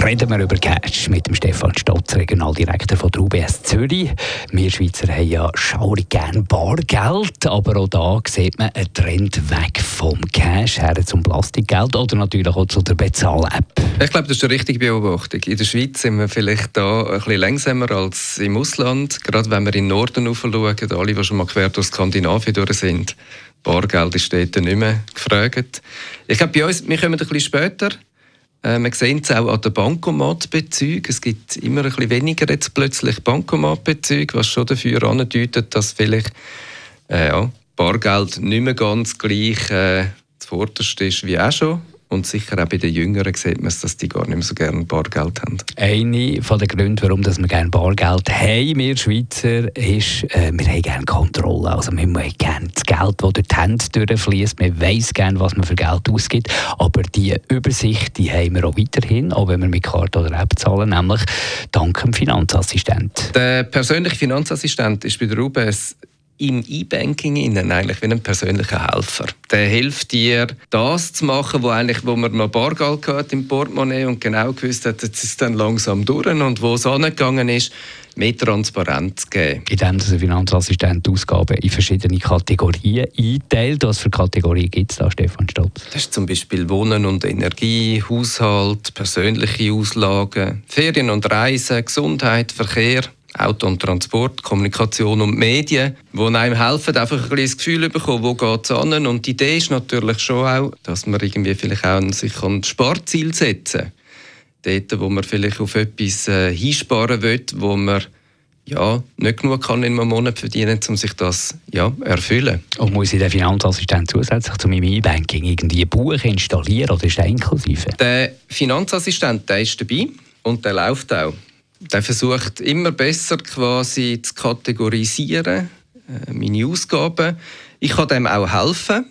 reden wir über Cash mit dem Stefan Stotz, Regionaldirektor von der UBS Zürich. Wir Schweizer haben ja schaurig gern Bargeld, aber auch da sieht man einen Trend weg vom Cash her zum Plastikgeld oder natürlich auch zu der Bezahl-App. Ich glaube, das ist eine richtige Beobachtung. In der Schweiz sind wir vielleicht da ein bisschen langsamer als im Ausland. Gerade wenn wir in den Norden schauen, alle, die schon mal quer durch Skandinavien durch sind, Bargeld ist dort nicht mehr gefragt. Ich glaube, bei uns, wir kommen ein bisschen später. Äh, man sieht es auch an den Bankomatbezügen. Es gibt immer ein bisschen weniger jetzt plötzlich Bankomatbezüge, was schon dafür andeutet, dass vielleicht äh, ja, Bargeld nicht mehr ganz gleich äh, zuvorderst ist wie auch schon. Und sicher auch bei den Jüngeren sieht man es, dass die gar nicht mehr so gerne Bargeld haben. Einer der Gründe, warum wir gerne Bargeld haben, wir Schweizer, ist, äh, wir haben gerne Kontrolle. Also wir haben gerne das Geld, das durch die Hände durchfließt. Man weiß gerne, was man für Geld ausgibt. Aber die Übersicht die haben wir auch weiterhin, auch wenn wir mit Karte oder App zahlen, nämlich dank dem Finanzassistent. Der persönliche Finanzassistent ist bei der UBS im E-Banking eigentlich wie ein persönlicher Helfer. Der hilft dir, das zu machen, wo, eigentlich, wo man noch Bargeld hat im Portemonnaie und genau gewusst hat, jetzt ist es dann langsam durch und wo es angegangen ist, mehr Transparenz zu geben. Indem der Finanzassistent Ausgaben in verschiedene Kategorien einteilt. Was für Kategorien gibt es da, Stefan Stotz? Das ist zum Beispiel Wohnen und Energie, Haushalt, persönliche Auslagen, Ferien und Reisen, Gesundheit, Verkehr. Auto und Transport, Kommunikation und Medien, die einem helfen, einfach ein das Gefühl zu bekommen, wo geht es an. Und die Idee ist natürlich schon auch, dass man irgendwie vielleicht auch sich ein Sparziel setzen Dort, wo man vielleicht auf etwas äh, hinsparen will, wo man ja, nicht genug kann in einem Monat verdienen, um sich das ja, erfüllen. Und muss ich den Finanzassistent zusätzlich zu meinem E-Banking irgendwie ein Buch installieren oder ist der inklusive? Der Finanzassistent der ist dabei und der läuft auch der versucht immer besser quasi zu kategorisieren, äh, meine Ausgaben. Ich kann dem auch helfen.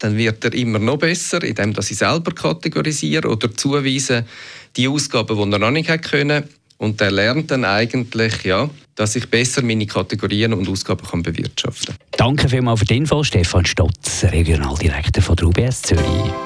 Dann wird er immer noch besser, indem dass ich selber kategorisiere oder zuweise die Ausgaben, die er noch nicht können. Und er lernt dann eigentlich, ja, dass ich besser meine Kategorien und Ausgaben kann bewirtschaften kann. Danke vielmals für die Info, Stefan Stotz, Regionaldirektor von der UBS Zürich.